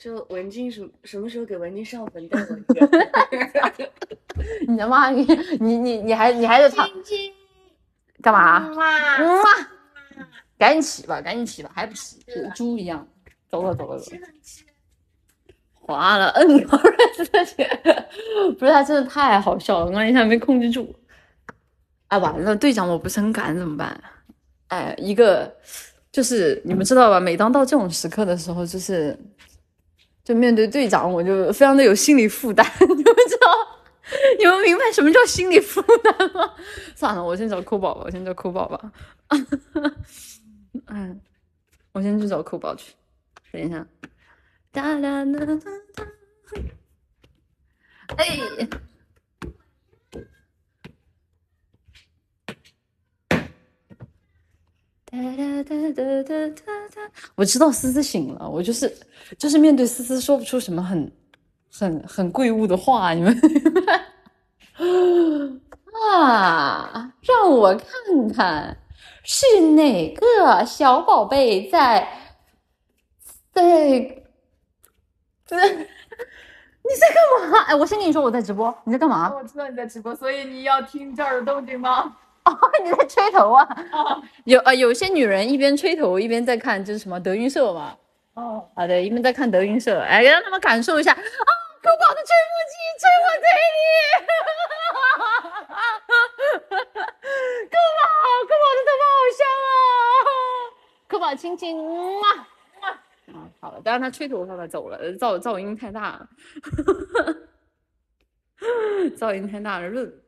就文静什什么时候给文静上坟带我一个？你他妈你你你你还你还在躺干嘛？赶紧起吧，赶紧起吧，还不起，跟猪一样。走了走了走了，滑了，摁高人自己，不是他真的太好笑了，我刚一下没控制住。哎，完了，队长我不是很敢怎么办？哎，一个就是你们知道吧？每当到这种时刻的时候，就是就面对队长，我就非常的有心理负担，[laughs] 你们知道？你们明白什么叫心理负担吗？算了，我先找酷宝吧，我先找酷宝吧。嗯，[laughs] 我先去找酷宝去。等一下，哒啦啦哒哒。哎，哒哒哒哒哒哒哒。我知道思思醒了，我就是就是面对思思说不出什么很很很贵物的话，你们啊，让我看看是哪个小宝贝在在在。你在干嘛？哎，我先跟你说我在直播，你在干嘛？我知道你在直播，所以你要听这儿的动静吗？[laughs] 你在吹头啊？有呃，有些女人一边吹头一边在看，就是什么德云社嘛。哦，好的，一边在看德云社，哎，让他们感受一下啊，酷宝的吹风机吹我嘴里，酷宝，酷宝的头发好香啊，酷宝亲亲，哇哇，啊，好了，但是他吹头发他走了，噪噪音太大了，噪音太大了，[laughs] 润。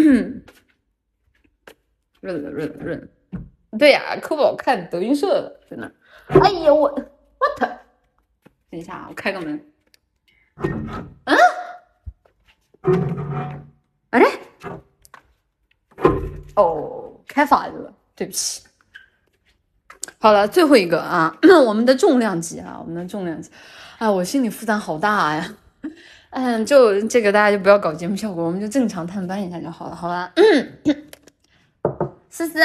嗯 [clears throat] 润了润了润了，对呀、可不好看德云社的，真的。哎呀，我 what？等一下啊，我开个门。嗯？哎？哦，开反了，对不起。好了，最后一个啊，[clears throat] 我们的重量级啊，我们的重量级。哎，我心理负担好大呀。嗯，就这个大家就不要搞节目效果，我们就正常探班一下就好了，好吧？思思，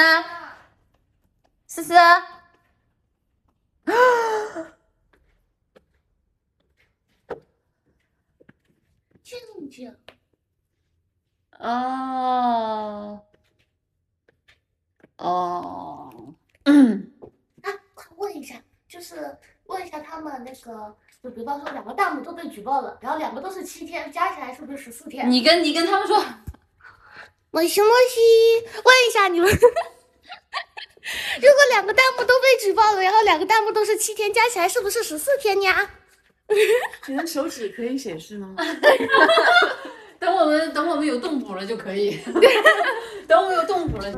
思思。静静，哦，哦，啊，快问一下，就是问一下他们那个，就比方说两个弹幕都被举报了，然后两个都是七天，加起来是不是十四天？你跟你跟他们说，莫西莫西，问一下你们，[laughs] 如果两个弹幕都被举报了，然后两个弹幕都是七天，加起来是不是十四天呀？[laughs] 你的手指可以显示吗？[laughs] 等我们等我们有动补了就可以，等等我有动补了。